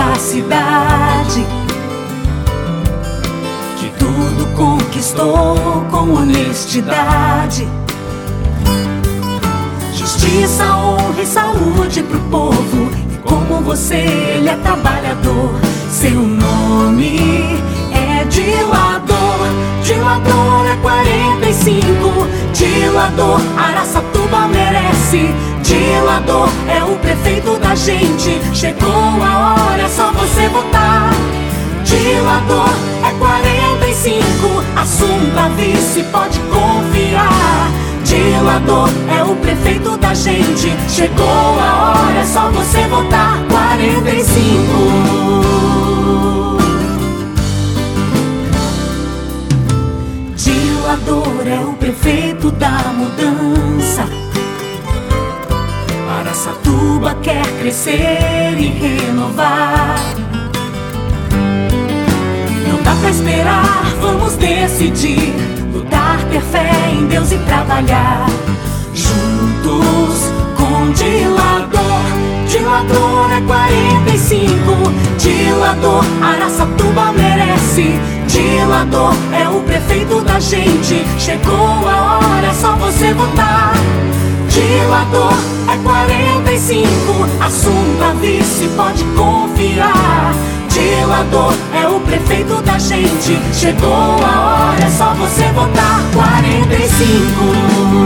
da cidade. Que tudo conquistou com honestidade. Justiça, honra e saúde pro povo. E como você, ele é trabalhador. Seu nome é Dilador. Dilador é 45. Dilador, Araçatuba merece. Dilador é o prefeito da gente. Chegou Dilador é 45. Assuma vice, pode confiar. Dilador é o prefeito da gente. Chegou a hora, é só você votar 45. Dilador é o prefeito da mudança. Araçatuba quer crescer e renovar. Esperar, vamos decidir. Lutar, ter fé em Deus e trabalhar. Juntos com Dilador. Dilador é 45. Dilador, Araçatuba merece. Dilador é o prefeito da gente. Chegou a hora, é só você votar. Dilador é 45. Assunta vice, pode confiar. Dilador o prefeito da gente. Chegou a hora, é só você votar 45.